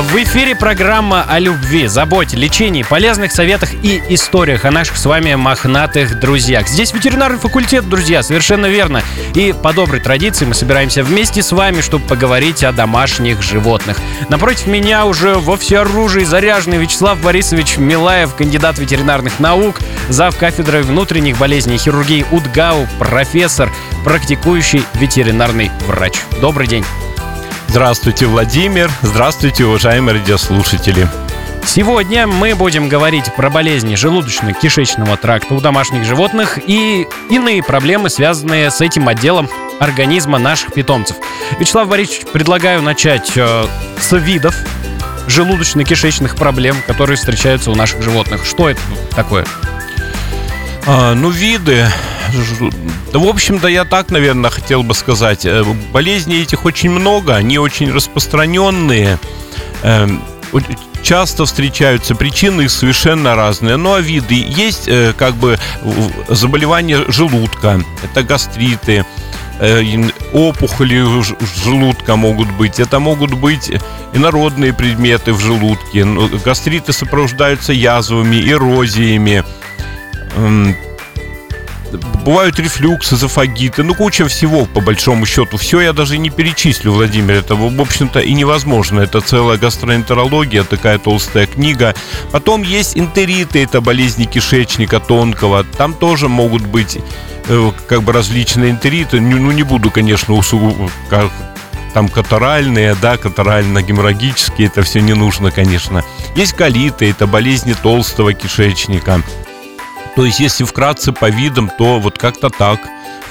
В эфире программа о любви, заботе, лечении, полезных советах и историях о наших с вами мохнатых друзьях. Здесь ветеринарный факультет, друзья, совершенно верно. И по доброй традиции мы собираемся вместе с вами, чтобы поговорить о домашних животных. Напротив меня уже во всеоружии заряженный Вячеслав Борисович Милаев, кандидат ветеринарных наук, зав. кафедрой внутренних болезней и хирургии УДГАУ, профессор, практикующий ветеринарный врач. Добрый день. Здравствуйте, Владимир. Здравствуйте, уважаемые радиослушатели. Сегодня мы будем говорить про болезни желудочно-кишечного тракта у домашних животных и иные проблемы, связанные с этим отделом организма наших питомцев. Вячеслав Борисович, предлагаю начать э, с видов желудочно-кишечных проблем, которые встречаются у наших животных. Что это такое? А, ну, виды. Да, в общем-то, я так, наверное, хотел бы сказать. Э, болезней этих очень много, они очень распространенные. Эм, часто встречаются, причины их совершенно разные. Ну а виды есть э, как бы заболевания желудка, это гастриты, э, опухоли желудка могут быть, это могут быть инородные предметы в желудке. Ну, гастриты сопровождаются язвами, эрозиями, бывают рефлюксы, эзофагиты, ну куча всего по большому счету. Все я даже не перечислю, Владимир, это в общем-то и невозможно. Это целая гастроэнтерология, такая толстая книга. Потом есть энтериты, это болезни кишечника тонкого. Там тоже могут быть э, как бы различные энтериты. Ну, ну не буду, конечно, усугуб... там катаральные, да, катарально-геморрагические, это все не нужно, конечно. Есть колиты, это болезни толстого кишечника. То есть, если вкратце по видам, то вот как-то так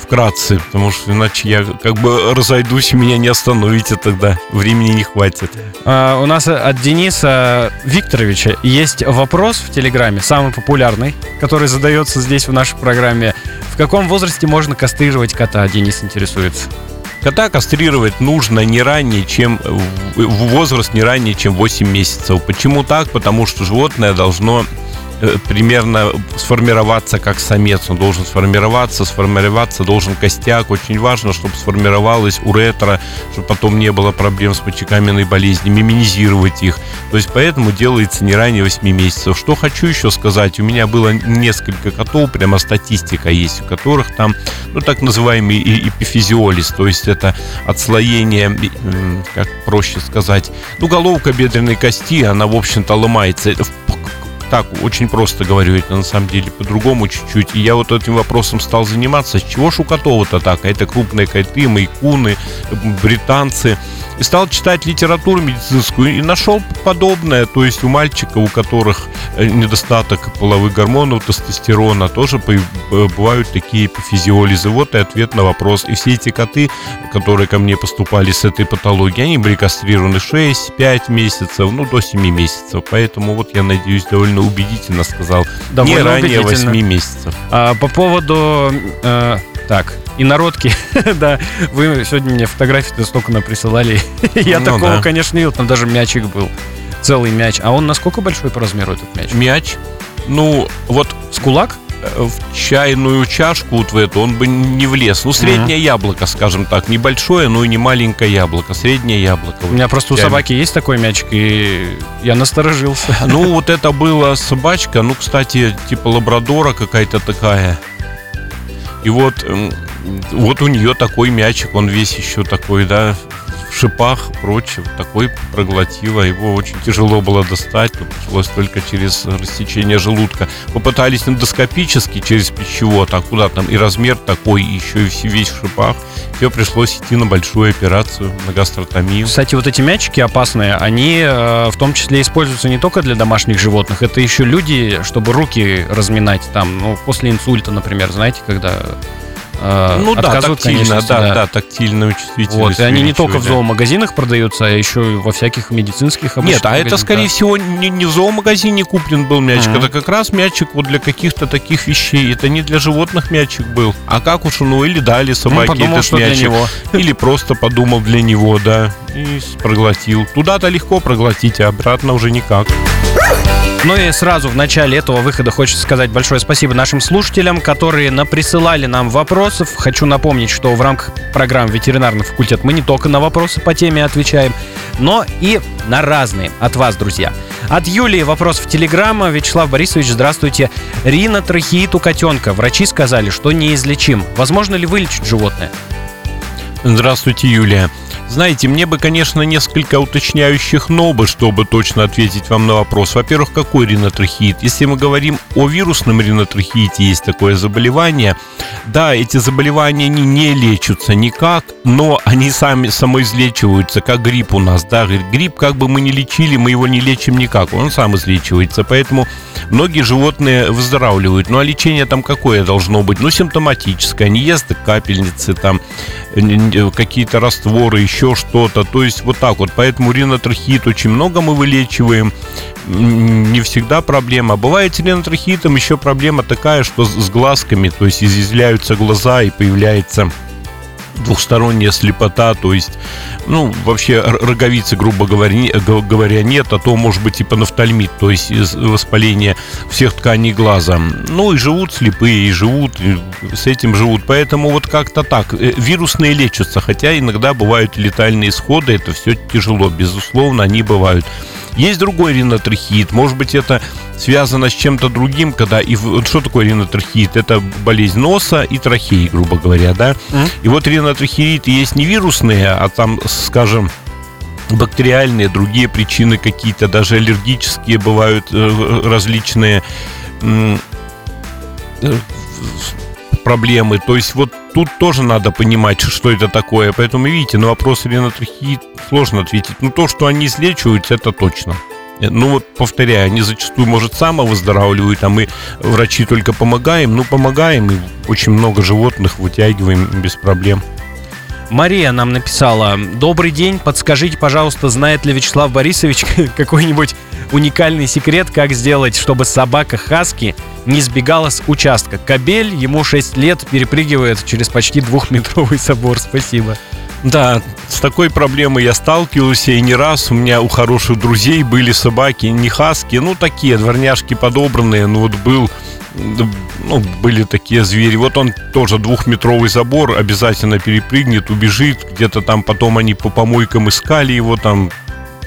вкратце, потому что иначе я как бы разойдусь, меня не остановите тогда, времени не хватит. А, у нас от Дениса Викторовича есть вопрос в Телеграме, самый популярный, который задается здесь в нашей программе. В каком возрасте можно кастрировать кота? Денис интересуется. Кота кастрировать нужно не ранее, чем в возраст не ранее, чем 8 месяцев. Почему так? Потому что животное должно Э, примерно сформироваться как самец. Он должен сформироваться, сформироваться должен костяк. Очень важно, чтобы сформировалась уретра, чтобы потом не было проблем с мочекаменной болезнью, минимизировать их. То есть поэтому делается не ранее 8 месяцев. Что хочу еще сказать, у меня было несколько котов, прямо статистика есть, у которых там, ну, так называемый эпифизиолиз, то есть это отслоение, как проще сказать, ну, головка бедренной кости, она, в общем-то, ломается так очень просто говорю, это на самом деле по-другому чуть-чуть. И я вот этим вопросом стал заниматься. С чего шукатова-то так? А это крупные коты, майкуны, британцы и стал читать литературу медицинскую и нашел подобное. То есть у мальчика, у которых э, недостаток половых гормонов, тестостерона, тоже э, бывают такие эпифизиолизы. Вот и ответ на вопрос. И все эти коты, которые ко мне поступали с этой патологией, они были кастрированы 6-5 месяцев, ну до 7 месяцев. Поэтому вот я надеюсь, довольно убедительно сказал. Довольно не ранее 8 месяцев. А, по поводу... Э, так, и народки, да, вы сегодня мне фотографии столько наприсылали. Я ну, такого, да. конечно, не видел, там даже мячик был. Целый мяч. А он насколько большой по размеру этот мяч? Мяч? Ну, вот... С кулак? Э, в чайную чашку вот в эту он бы не влез. Ну, среднее uh-huh. яблоко, скажем так. Небольшое, но и не маленькое яблоко. Среднее яблоко. У меня просто у собаки есть такой мячик, и я насторожился. Ну, вот это была собачка, ну, кстати, типа лабрадора какая-то такая. И вот вот у нее такой мячик, он весь еще такой, да, шипах, прочее, такой проглотила. Его очень тяжело было достать, пришлось только через растечение желудка. Попытались эндоскопически через пищевод, а куда там и размер такой, и еще и весь в шипах. Все пришлось идти на большую операцию, на гастротомию. Кстати, вот эти мячики опасные, они э, в том числе используются не только для домашних животных, это еще люди, чтобы руки разминать там, ну, после инсульта, например, знаете, когда э, ну да, тактильно, да, да, да, тактильную чувствительность. Вот, и они не только в зоомагазинах продаются, а еще и во всяких медицинских Нет, а это, скорее всего, не, не в зоомагазине куплен был мячик, mm-hmm. это как раз мячик вот для каких-то таких вещей. Это не для животных мячик был. А как уж, ну, или дали собаке ну, подумал, этот мячик. Для него. Или просто подумал для него, да, и проглотил. Туда-то легко проглотить, а обратно уже никак. Ну и сразу в начале этого выхода хочется сказать большое спасибо нашим слушателям, которые наприсылали нам вопросов. Хочу напомнить, что в рамках программы «Ветеринарный факультет» мы не только на вопросы по теме отвечаем, но и на разные от вас, друзья. От Юлии вопрос в Телеграма. Вячеслав Борисович, здравствуйте. Ринотрахеит у котенка. Врачи сказали, что неизлечим. Возможно ли вылечить животное? Здравствуйте, Юлия. Знаете, мне бы, конечно, несколько уточняющих «но» бы, чтобы точно ответить вам на вопрос. Во-первых, какой ринотрахеит? Если мы говорим о вирусном ринотрахеите, есть такое заболевание. Да, эти заболевания они не лечатся никак, но они сами самоизлечиваются, как грипп у нас. Да, грипп как бы мы не лечили, мы его не лечим никак, он сам излечивается. Поэтому многие животные выздоравливают. Ну а лечение там какое должно быть? Ну, симптоматическое, не ест капельницы, там какие-то растворы, еще еще что-то. То есть вот так вот. Поэтому ринотрахеит очень много мы вылечиваем. Не всегда проблема. Бывает с ринотрахеитом еще проблема такая, что с глазками, то есть изъязвляются глаза и появляется двухсторонняя слепота, то есть, ну, вообще роговицы, грубо говоря, нет, а то может быть и панофтальмит, то есть воспаление всех тканей глаза. Ну и живут слепые, и живут, и с этим живут. Поэтому вот как-то так. Э, вирусные лечатся, хотя иногда бывают летальные исходы, это все тяжело, безусловно, они бывают. Есть другой ринотрахеит. Может быть, это связано с чем-то другим, когда... И вот что такое ринотрахеит? Это болезнь носа и трахеи, грубо говоря, да? И вот ринотрахеиты есть не вирусные, а там, скажем, бактериальные, другие причины какие-то, даже аллергические бывают э, различные э, проблемы. То есть вот тут тоже надо понимать, что это такое. Поэтому, видите, на вопрос ринотрахеит сложно ответить. Но то, что они излечиваются, это точно. Ну вот, повторяю, они зачастую, может, самовыздоравливают, а мы, врачи, только помогаем. Ну, помогаем, и очень много животных вытягиваем без проблем. Мария нам написала «Добрый день, подскажите, пожалуйста, знает ли Вячеслав Борисович какой-нибудь уникальный секрет, как сделать, чтобы собака Хаски не сбегала с участка? Кабель, ему 6 лет, перепрыгивает через почти двухметровый собор. Спасибо». Да, с такой проблемой я сталкивался и не раз. У меня у хороших друзей были собаки, не хаски, ну такие дворняжки подобранные. Ну вот был ну, были такие звери. Вот он тоже двухметровый забор, обязательно перепрыгнет, убежит. Где-то там потом они по помойкам искали его, там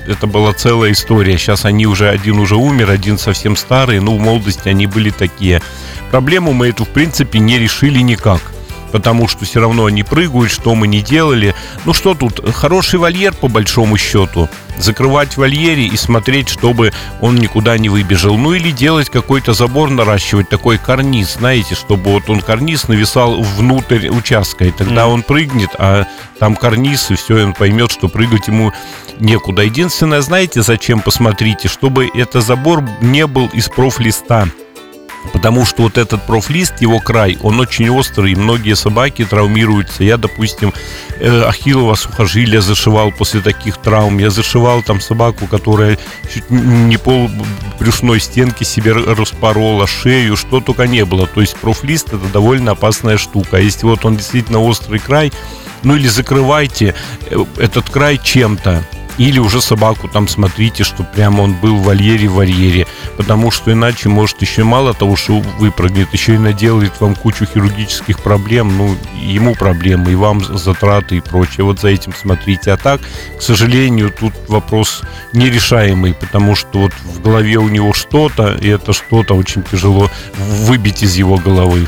это была целая история. Сейчас они уже, один уже умер, один совсем старый. Ну, в молодости они были такие. Проблему мы эту, в принципе, не решили никак потому что все равно они прыгают, что мы не делали. Ну что тут, хороший вольер по большому счету. Закрывать в вольере и смотреть, чтобы он никуда не выбежал. Ну или делать какой-то забор, наращивать такой карниз, знаете, чтобы вот он карниз нависал внутрь участка, и тогда mm. он прыгнет, а там карниз, и все, он поймет, что прыгать ему некуда. Единственное, знаете, зачем, посмотрите, чтобы этот забор не был из профлиста. Потому что вот этот профлист, его край, он очень острый, и многие собаки травмируются. Я, допустим, э, ахиллово сухожилие зашивал после таких травм. Я зашивал там собаку, которая чуть не пол брюшной стенки себе распорола, шею, что только не было. То есть профлист это довольно опасная штука. А если вот он действительно острый край, ну или закрывайте э, этот край чем-то. Или уже собаку там смотрите, что прямо он был в вольере в вольере. Потому что иначе может еще мало того, что выпрыгнет, еще и наделает вам кучу хирургических проблем. Ну, ему проблемы, и вам затраты и прочее. Вот за этим смотрите. А так, к сожалению, тут вопрос нерешаемый, потому что вот в голове у него что-то, и это что-то очень тяжело выбить из его головы.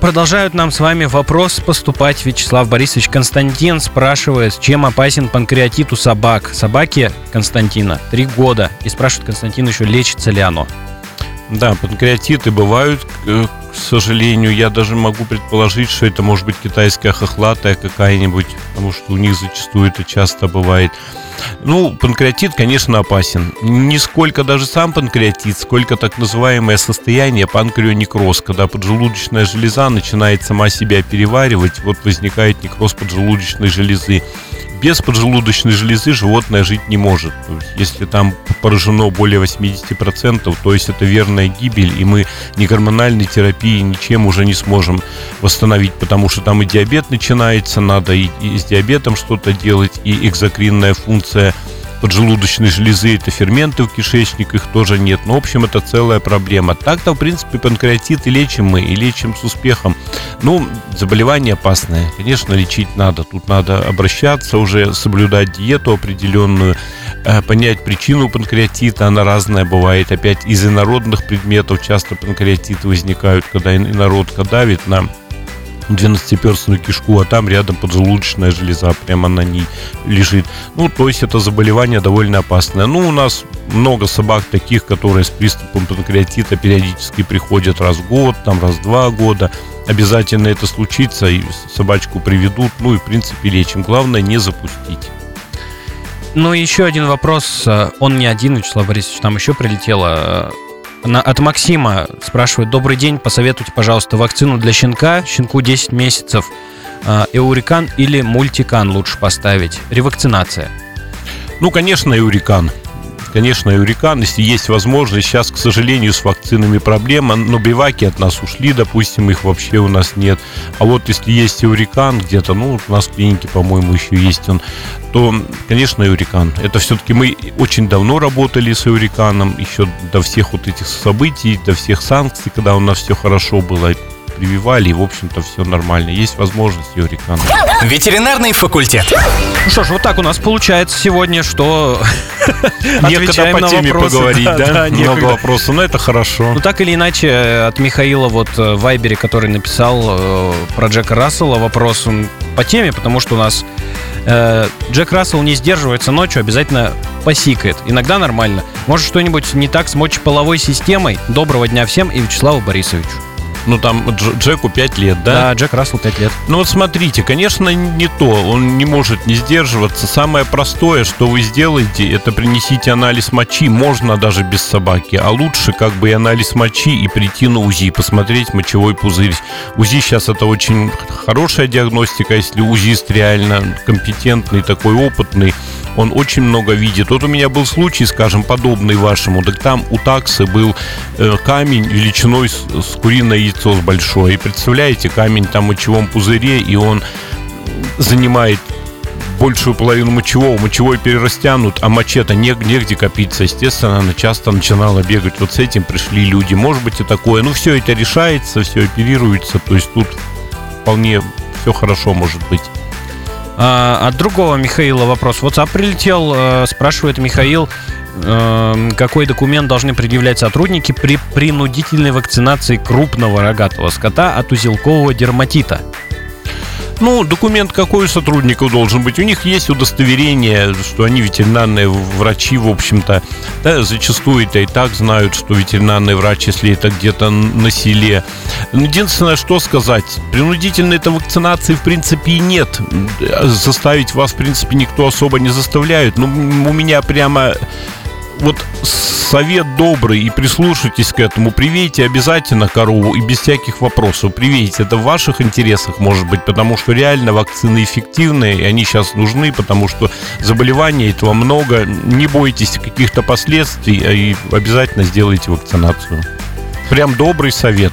Продолжают нам с вами вопрос поступать. Вячеслав Борисович Константин спрашивает, чем опасен панкреатит у собак. Собаки Константина три года. И спрашивает Константин еще, лечится ли оно. Да, панкреатиты бывают, к сожалению. Я даже могу предположить, что это может быть китайская хохлатая какая-нибудь, потому что у них зачастую это часто бывает. Ну, панкреатит, конечно, опасен. Не сколько даже сам панкреатит, сколько так называемое состояние панкреонекроз, когда поджелудочная железа начинает сама себя переваривать, вот возникает некроз поджелудочной железы без поджелудочной железы животное жить не может. Если там поражено более 80%, то есть это верная гибель, и мы ни гормональной терапии, ничем уже не сможем восстановить, потому что там и диабет начинается, надо и, и с диабетом что-то делать, и экзокринная функция поджелудочной железы, это ферменты в кишечнике, их тоже нет. Но, в общем, это целая проблема. Так-то, в принципе, панкреатит и лечим мы, и лечим с успехом. Ну, заболевание опасное. Конечно, лечить надо. Тут надо обращаться уже, соблюдать диету определенную, э, понять причину панкреатита. Она разная бывает. Опять из инородных предметов часто панкреатиты возникают, когда инородка давит на 12-перстную кишку, а там рядом поджелудочная железа, прямо на ней лежит. Ну, то есть это заболевание довольно опасное. Ну, у нас много собак таких, которые с приступом панкреатита периодически приходят раз в год, там раз в два года. Обязательно это случится, и собачку приведут, ну и в принципе лечим. Главное не запустить. Ну, еще один вопрос. Он не один, Вячеслав Борисович, там еще прилетело от Максима спрашивает, добрый день, посоветуйте, пожалуйста, вакцину для щенка, щенку 10 месяцев, а, Эурикан или мультикан лучше поставить, ревакцинация. Ну, конечно, Эурикан конечно, Юрикан, если есть возможность. Сейчас, к сожалению, с вакцинами проблема. Но биваки от нас ушли, допустим, их вообще у нас нет. А вот если есть Юрикан где-то, ну, у нас в клинике, по-моему, еще есть он, то, конечно, Юрикан. Это все-таки мы очень давно работали с Юриканом, еще до всех вот этих событий, до всех санкций, когда у нас все хорошо было прививали, и, в общем-то, все нормально. Есть возможность Юрикана. Ветеринарный факультет. Ну что ж, вот так у нас получается сегодня, что Некогда по теме вопросы. поговорить, да? да? да Много вопросов, но это хорошо. Ну, так или иначе, от Михаила вот э, в Вайбере, который написал э, про Джека Рассела, вопрос он по теме, потому что у нас э, Джек Рассел не сдерживается ночью, обязательно посикает. Иногда нормально. Может, что-нибудь не так с мочеполовой системой? Доброго дня всем и Вячеславу Борисовичу. Ну, там Джеку 5 лет, да? Да, Джек Рассел 5 лет. Ну, вот смотрите, конечно, не то. Он не может не сдерживаться. Самое простое, что вы сделаете, это принесите анализ мочи. Можно даже без собаки. А лучше как бы и анализ мочи и прийти на УЗИ, посмотреть мочевой пузырь. УЗИ сейчас это очень хорошая диагностика, если УЗИст реально компетентный, такой опытный он очень много видит. Вот у меня был случай, скажем, подобный вашему, так там у таксы был э, камень величиной с, куриное яйцо с большое. И представляете, камень там в мочевом пузыре, и он занимает большую половину мочевого, мочевой перерастянут, а моче-то не, негде копиться. Естественно, она часто начинала бегать. Вот с этим пришли люди. Может быть и такое. Ну, все это решается, все оперируется. То есть тут вполне все хорошо может быть. А, от другого Михаила вопрос. WhatsApp прилетел, э, спрашивает Михаил, э, какой документ должны предъявлять сотрудники при принудительной вакцинации крупного рогатого скота от узелкового дерматита? Ну, документ какой у сотрудников должен быть? У них есть удостоверение, что они ветеринарные врачи, в общем-то. Да, зачастую это и так знают, что ветеринарный врач, если это где-то на селе. Единственное, что сказать, принудительной этой вакцинации, в принципе, и нет. Заставить вас, в принципе, никто особо не заставляет. Но у меня прямо вот совет добрый и прислушайтесь к этому. Привейте обязательно корову и без всяких вопросов. Привейте. Это в ваших интересах может быть, потому что реально вакцины эффективные, и они сейчас нужны, потому что заболеваний этого много. Не бойтесь каких-то последствий а и обязательно сделайте вакцинацию. Прям добрый совет.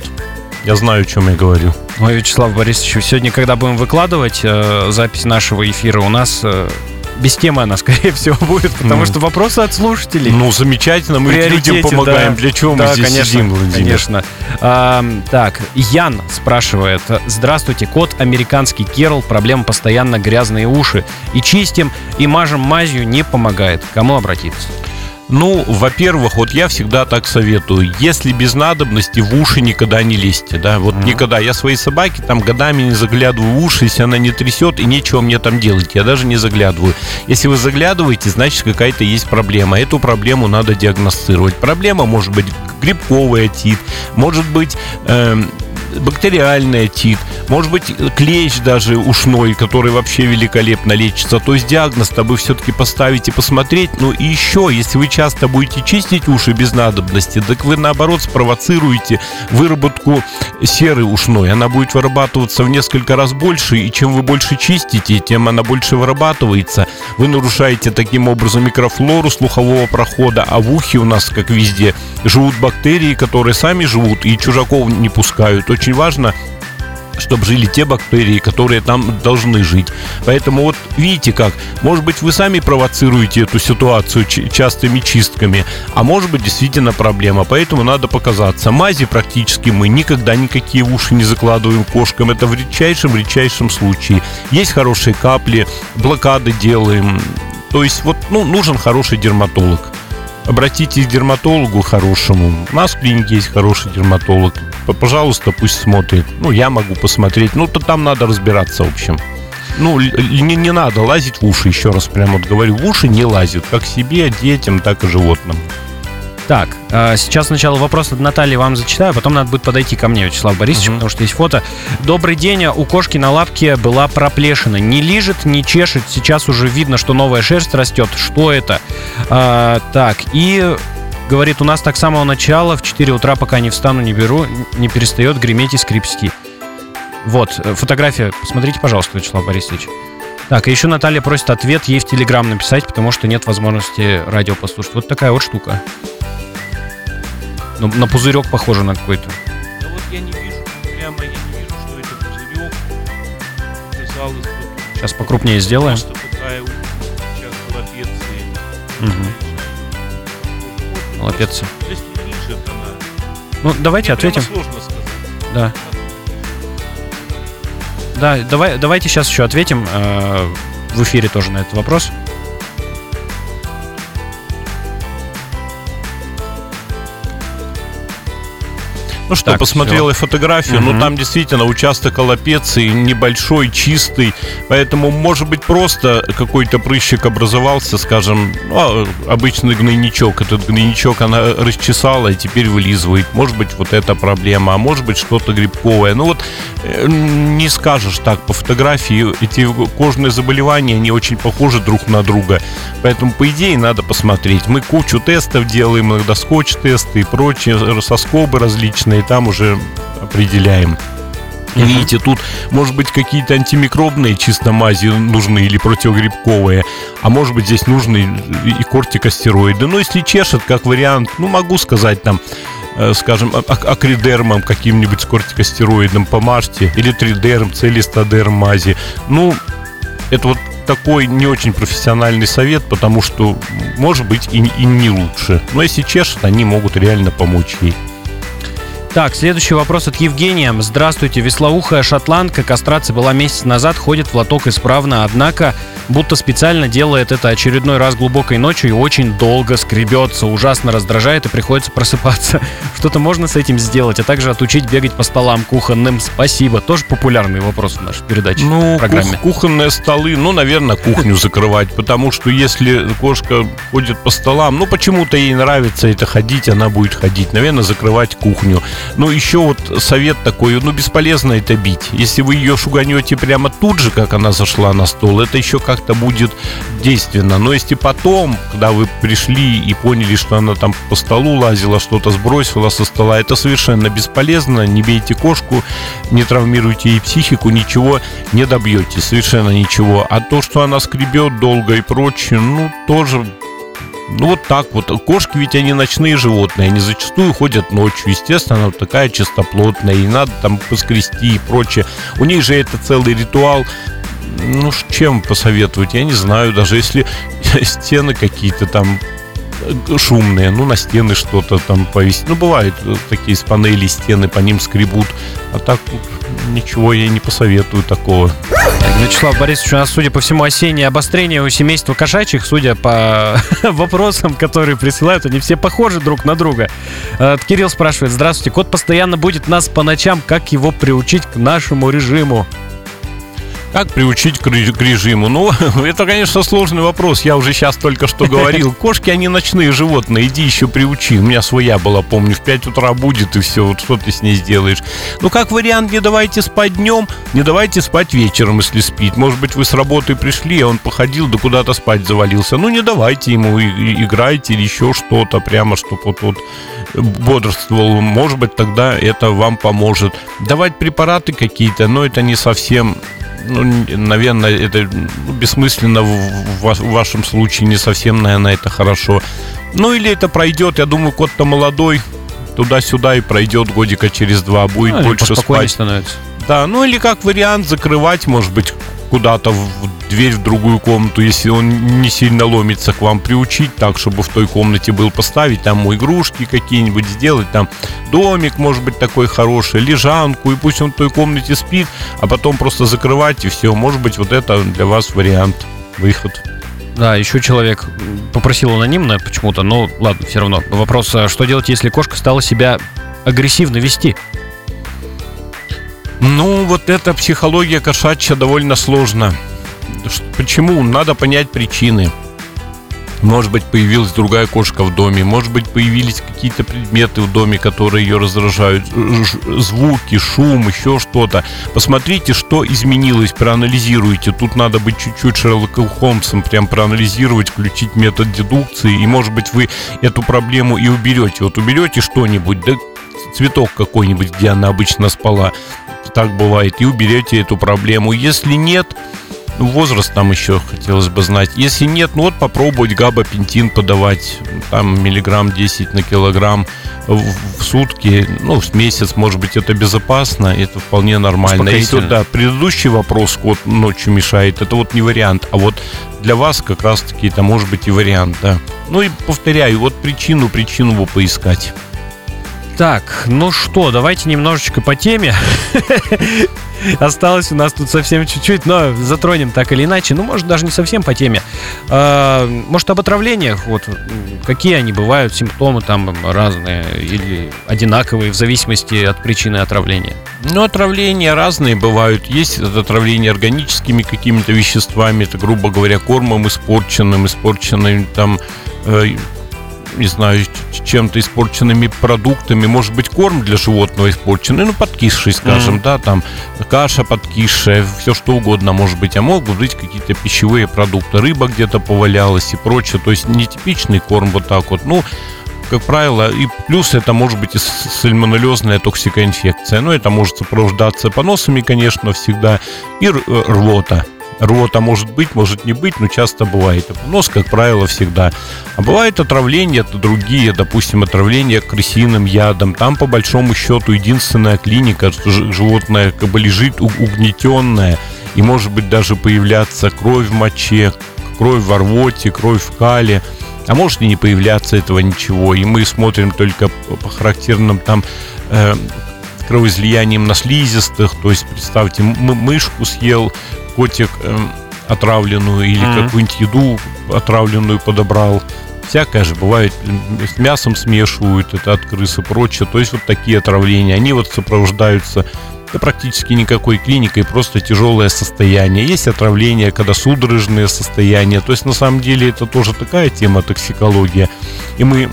Я знаю, о чем я говорю. Ой, Вячеслав Борисович, сегодня, когда будем выкладывать э, запись нашего эфира, у нас э, без темы она, скорее всего, будет, потому mm. что вопросы от слушателей. Ну, замечательно, мы людям помогаем. Да. Для чего да, мы здесь конечно, сидим, Владимир? Конечно. А, так, Ян спрашивает. Здравствуйте, кот американский Керл, проблема постоянно грязные уши. И чистим, и мажем мазью не помогает. Кому обратиться? Ну, во-первых, вот я всегда так советую. Если без надобности, в уши никогда не лезьте, да. Вот mm-hmm. никогда. Я своей собаке там годами не заглядываю в уши, если она не трясет, и нечего мне там делать. Я даже не заглядываю. Если вы заглядываете, значит, какая-то есть проблема. Эту проблему надо диагностировать. Проблема может быть грибковый отит, может быть... Э, бактериальный отит, может быть, клещ даже ушной, который вообще великолепно лечится. То есть диагноз-то все-таки поставите посмотреть. Ну и еще, если вы часто будете чистить уши без надобности, так вы наоборот спровоцируете выработку серы ушной. Она будет вырабатываться в несколько раз больше, и чем вы больше чистите, тем она больше вырабатывается. Вы нарушаете таким образом микрофлору слухового прохода, а в ухе у нас, как везде, живут бактерии, которые сами живут и чужаков не пускают. Очень важно чтобы жили те бактерии, которые там должны жить. Поэтому вот видите как, может быть вы сами провоцируете эту ситуацию частыми чистками, а может быть действительно проблема, поэтому надо показаться. Мази практически мы никогда никакие уши не закладываем кошкам, это в редчайшем-редчайшем случае. Есть хорошие капли, блокады делаем, то есть вот ну, нужен хороший дерматолог обратитесь к дерматологу хорошему. У нас в клинике есть хороший дерматолог. Пожалуйста, пусть смотрит. Ну, я могу посмотреть. Ну, то там надо разбираться, в общем. Ну, не, не надо лазить в уши, еще раз прямо вот говорю. В уши не лазит, как себе, детям, так и животным. Так, а, сейчас сначала вопрос от Натальи вам зачитаю, потом надо будет подойти ко мне, Вячеслав Борисович, угу. потому что есть фото. Добрый день, у кошки на лапке была проплешина. Не лижет, не чешет, сейчас уже видно, что новая шерсть растет. Что это? А, так, и говорит, у нас так с самого начала, в 4 утра, пока не встану, не беру, не перестает греметь и скрипсти. Вот, э, фотография, посмотрите, пожалуйста, Вячеслав Борисович. Так, и еще Наталья просит ответ ей в Телеграм написать, потому что нет возможности радио послушать. Вот такая вот штука. Ну, на пузырек похоже на какой-то. Да вот я не вижу, прямо я не вижу, что это пузырек. Казалось, вот Сейчас покрупнее сделаем. Просто такая сейчас лапеция. Угу. Лапеция. Ну, давайте Мне ответим. Сложно сказать. Да. Да, давай, давайте сейчас еще ответим э, в эфире тоже на этот вопрос. Ну что, так, посмотрел все. я фотографию, угу. ну там действительно участок аллопеции небольшой, чистый, поэтому может быть просто какой-то прыщик образовался, скажем, ну, обычный гнойничок, этот гнойничок она расчесала и теперь вылизывает. Может быть вот эта проблема, а может быть что-то грибковое. Ну вот э, не скажешь так по фотографии, эти кожные заболевания, они очень похожи друг на друга, поэтому по идее надо посмотреть. Мы кучу тестов делаем, иногда скотч-тесты и прочие, соскобы различные и там уже определяем. Видите, тут, может быть, какие-то антимикробные чисто мази нужны или противогрибковые, а может быть, здесь нужны и кортикостероиды. Но если чешет, как вариант, ну, могу сказать там, э, скажем, акридермом каким-нибудь с кортикостероидом помажьте, или тридерм, целистодерм мази. Ну, это вот такой не очень профессиональный совет, потому что, может быть, и, и не лучше. Но если чешет, они могут реально помочь ей. Так, следующий вопрос от Евгения. Здравствуйте, веслоухая шотландка. Кастрация была месяц назад, ходит в лоток исправно, однако будто специально делает это очередной раз глубокой ночью и очень долго скребется, ужасно раздражает и приходится просыпаться. Что-то можно с этим сделать, а также отучить бегать по столам кухонным. Спасибо. Тоже популярный вопрос в нашей передаче. Ну, программе. Кух- кухонные столы, ну, наверное, кухню закрывать, потому что если кошка ходит по столам, ну, почему-то ей нравится это ходить, она будет ходить. Наверное, закрывать кухню. Ну, еще вот совет такой, ну, бесполезно это бить. Если вы ее шуганете прямо тут же, как она зашла на стол, это еще как-то будет действенно. Но если потом, когда вы пришли и поняли, что она там по столу лазила, что-то сбросила со стола, это совершенно бесполезно. Не бейте кошку, не травмируйте ей психику, ничего не добьетесь, совершенно ничего. А то, что она скребет долго и прочее, ну, тоже ну вот так вот. Кошки ведь они ночные животные, они зачастую ходят ночью. Естественно, она вот такая чистоплотная, и надо там поскрести и прочее. У них же это целый ритуал. Ну, чем посоветовать, я не знаю. Даже если стены какие-то там э, шумные, ну, на стены что-то там повесить. Ну, бывают такие с панелей стены, по ним скребут. А так ничего я не посоветую такого. Вячеслав Борисович, у нас, судя по всему, осеннее обострение у семейства кошачьих, судя по вопросам, которые присылают, они все похожи друг на друга. Э, Кирилл спрашивает, здравствуйте, кот постоянно будет нас по ночам, как его приучить к нашему режиму? Как приучить к режиму? Ну, это, конечно, сложный вопрос. Я уже сейчас только что говорил. Кошки, они ночные животные. Иди еще приучи. У меня своя была, помню, в 5 утра будет, и все. Вот что ты с ней сделаешь? Ну, как вариант, не давайте спать днем, не давайте спать вечером, если спит. Может быть, вы с работы пришли, а он походил, да куда-то спать завалился. Ну, не давайте ему, играйте или еще что-то, прямо, чтобы вот, вот бодрствовал. Может быть, тогда это вам поможет. Давать препараты какие-то, но это не совсем ну, наверное, это бессмысленно в, в вашем случае, не совсем, наверное, это хорошо. Ну, или это пройдет, я думаю, кот-то молодой, туда-сюда и пройдет годика через два, будет ну, больше спать. становится. Да, ну или как вариант закрывать, может быть, куда-то в дверь в другую комнату, если он не сильно ломится к вам, приучить так, чтобы в той комнате был поставить там игрушки какие-нибудь, сделать там домик, может быть, такой хороший, лежанку, и пусть он в той комнате спит, а потом просто закрывать и все. Может быть, вот это для вас вариант, выход. Да, еще человек попросил анонимно почему-то, но ладно, все равно. Вопрос, а что делать, если кошка стала себя агрессивно вести? Ну, вот эта психология кошачья довольно сложна. Почему? Надо понять причины. Может быть, появилась другая кошка в доме, может быть, появились какие-то предметы в доме, которые ее раздражают, звуки, шум, еще что-то. Посмотрите, что изменилось, проанализируйте. Тут надо быть чуть-чуть Шерлоком Холмсом, прям проанализировать, включить метод дедукции, и, может быть, вы эту проблему и уберете. Вот уберете что-нибудь, да цветок какой-нибудь, где она обычно спала, так бывает, и уберете эту проблему. Если нет, ну, возраст там еще хотелось бы знать. Если нет, ну вот попробовать габапентин подавать. Там миллиграмм 10 на килограмм в, в сутки. Ну, в месяц, может быть, это безопасно. Это вполне нормально. Если вот, да, предыдущий вопрос, вот ночью мешает, это вот не вариант. А вот для вас как раз-таки это может быть и вариант, да. Ну и повторяю, вот причину, причину его поискать. Так, ну что, давайте немножечко по теме. Осталось у нас тут совсем чуть-чуть, но затронем так или иначе. Ну, может, даже не совсем по теме. А, может, об отравлениях. Вот какие они бывают, симптомы там разные или одинаковые в зависимости от причины отравления? Ну, отравления разные бывают. Есть отравление органическими какими-то веществами, это, грубо говоря, кормом испорченным, испорченным там э, не знаю, чем-то испорченными продуктами. Может быть, корм для животного испорченный, ну, подкисший, скажем, mm-hmm. да, там каша подкисшая, все что угодно может быть. А могут быть какие-то пищевые продукты. Рыба где-то повалялась и прочее. То есть нетипичный корм вот так вот. Ну, как правило, и плюс это может быть и сальмонеллезная токсикоинфекция. Ну, это может сопровождаться поносами, конечно, всегда, и рвота. Рвота может быть, может не быть, но часто бывает. Нос, как правило, всегда. А бывает отравление, это другие, допустим, отравление крысиным ядом. Там, по большому счету, единственная клиника, что животное как бы лежит угнетенное, и может быть даже появляться кровь в моче, кровь в рвоте, кровь в кале. А может и не появляться этого ничего. И мы смотрим только по характерным там э, кровоизлиянием на слизистых. То есть, представьте, мышку съел, котик э, отравленную или mm-hmm. какую-нибудь еду отравленную подобрал. Всякое же бывает, с мясом смешивают это от крысы и прочее. То есть вот такие отравления, они вот сопровождаются да практически никакой клиникой, просто тяжелое состояние. Есть отравление, когда судорожные состояния. То есть на самом деле это тоже такая тема токсикология. И мы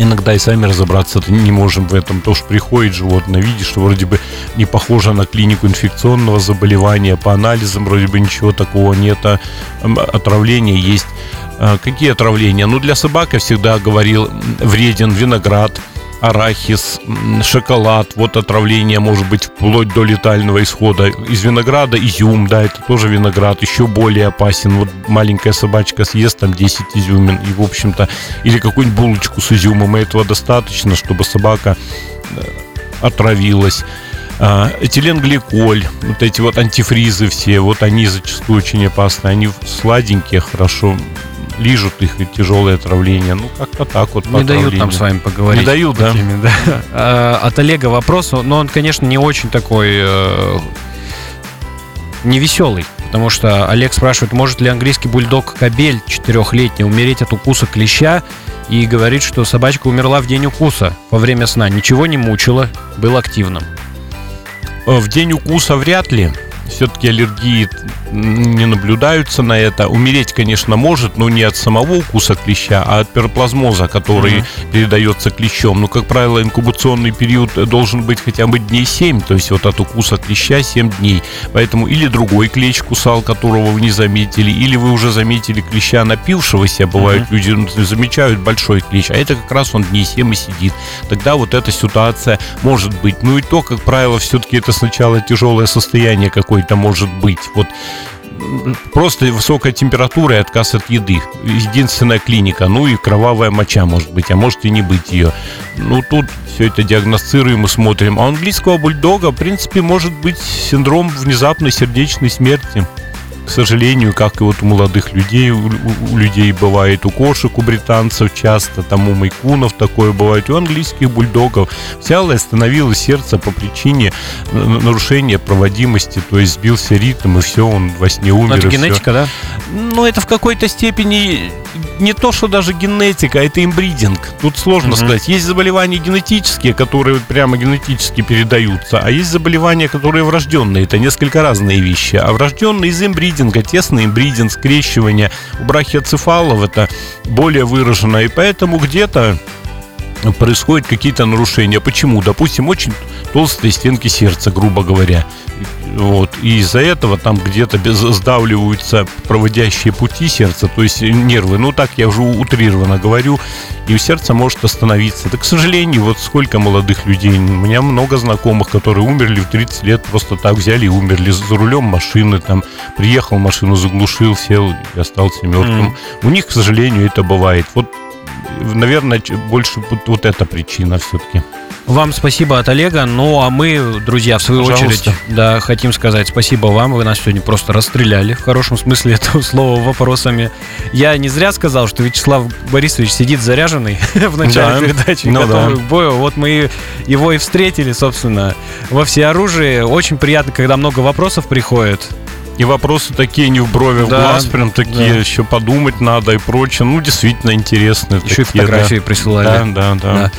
иногда и сами разобраться не можем в этом. То, что приходит животное, видишь, что вроде бы не похоже на клинику инфекционного заболевания, по анализам вроде бы ничего такого нет, а отравление есть. А какие отравления? Ну, для собак я всегда говорил, вреден виноград, арахис, шоколад, вот отравление может быть вплоть до летального исхода. Из винограда изюм, да, это тоже виноград, еще более опасен. Вот маленькая собачка съест там 10 изюмин, и, в общем-то, или какую-нибудь булочку с изюмом, и этого достаточно, чтобы собака э, отравилась. А, этиленгликоль, вот эти вот антифризы все, вот они зачастую очень опасны. Они сладенькие, хорошо лижут их тяжелое отравление. Ну, как-то так вот. Не дают нам с вами поговорить. Не дают, да? Теме, да. А, от Олега вопрос, но он, конечно, не очень такой э, невеселый. Потому что Олег спрашивает, может ли английский бульдог кабель четырехлетний умереть от укуса клеща и говорит, что собачка умерла в день укуса во время сна. Ничего не мучила, был активным. В день укуса вряд ли все-таки аллергии не наблюдаются на это. Умереть, конечно, может, но не от самого укуса клеща, а от пироплазмоза, который uh-huh. передается клещом. Но, как правило, инкубационный период должен быть хотя бы дней 7, то есть вот от укуса клеща 7 дней. Поэтому или другой клещ кусал, которого вы не заметили, или вы уже заметили клеща напившегося. Бывают uh-huh. люди замечают большой клещ, а это как раз он дней 7 и сидит. Тогда вот эта ситуация может быть. Ну и то, как правило, все-таки это сначала тяжелое состояние какое какой-то может быть. Вот просто высокая температура и отказ от еды. Единственная клиника. Ну и кровавая моча может быть, а может и не быть ее. Ну тут все это диагностируем и смотрим. А у английского бульдога, в принципе, может быть синдром внезапной сердечной смерти к сожалению, как и вот у молодых людей, у, у людей бывает, у кошек, у британцев часто, там у майкунов такое бывает, у английских бульдогов взяло и остановило сердце по причине нарушения проводимости, то есть сбился ритм, и все, он во сне умер. Но это генетика, все. да? Ну, это в какой-то степени не то, что даже генетика, а это имбридинг. Тут сложно mm-hmm. сказать. Есть заболевания генетические, которые прямо генетически передаются, а есть заболевания, которые врожденные. Это несколько разные вещи. А врожденные из имбридинга, тесный имбридинг, скрещивание у брахиоцефалов это более выражено. И поэтому где-то происходят какие-то нарушения. Почему? Допустим, очень толстые стенки сердца, грубо говоря. Вот. И из-за этого там где-то сдавливаются проводящие пути сердца, то есть нервы. Ну, так я уже утрированно говорю. И у сердца может остановиться. Да, к сожалению, вот сколько молодых людей. У меня много знакомых, которые умерли в 30 лет, просто так взяли и умерли за рулем машины. Там приехал, машину заглушил, сел и остался мертвым. Mm. У них, к сожалению, это бывает. Вот наверное, больше вот, вот эта причина все-таки. Вам спасибо от Олега. Ну, а мы, друзья, в свою Пожалуйста. очередь, да, хотим сказать спасибо вам. Вы нас сегодня просто расстреляли, в хорошем смысле этого слова, вопросами. Я не зря сказал, что Вячеслав Борисович сидит заряженный в начале да. передачи, ну, готовый да. к бою. Вот мы его и встретили, собственно, во всеоружии. Очень приятно, когда много вопросов приходит. И вопросы такие не в брови, в глаз, прям такие, да. еще подумать надо и прочее. Ну, действительно интересные. Еще такие, и фотографии да. присылали. Да, да, да, да.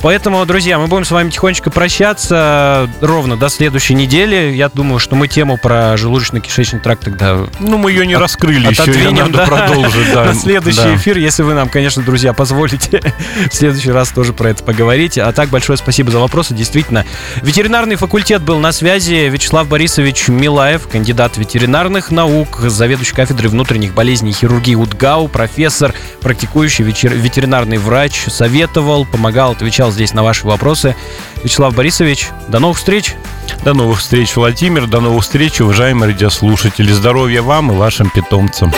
Поэтому, друзья, мы будем с вами тихонечко прощаться ровно до следующей недели. Я думаю, что мы тему про желудочно-кишечный тракт тогда... Ну, мы ее не раскрыли еще, ее надо да, продолжить. Да, на следующий да. эфир, если вы нам, конечно, друзья, позволите в следующий раз тоже про это поговорить. А так, большое спасибо за вопросы. Действительно, ветеринарный факультет был на связи. Вячеслав Борисович Милаев, кандидат ветеринарных ветеринарных наук, заведующий кафедрой внутренних болезней и хирургии УДГАУ, профессор, практикующий ветеринарный врач, советовал, помогал, отвечал здесь на ваши вопросы. Вячеслав Борисович, до новых встреч! До новых встреч, Владимир, до новых встреч, уважаемые радиослушатели. Здоровья вам и вашим питомцам.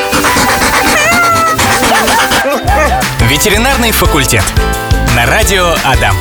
Ветеринарный факультет. На радио Адам.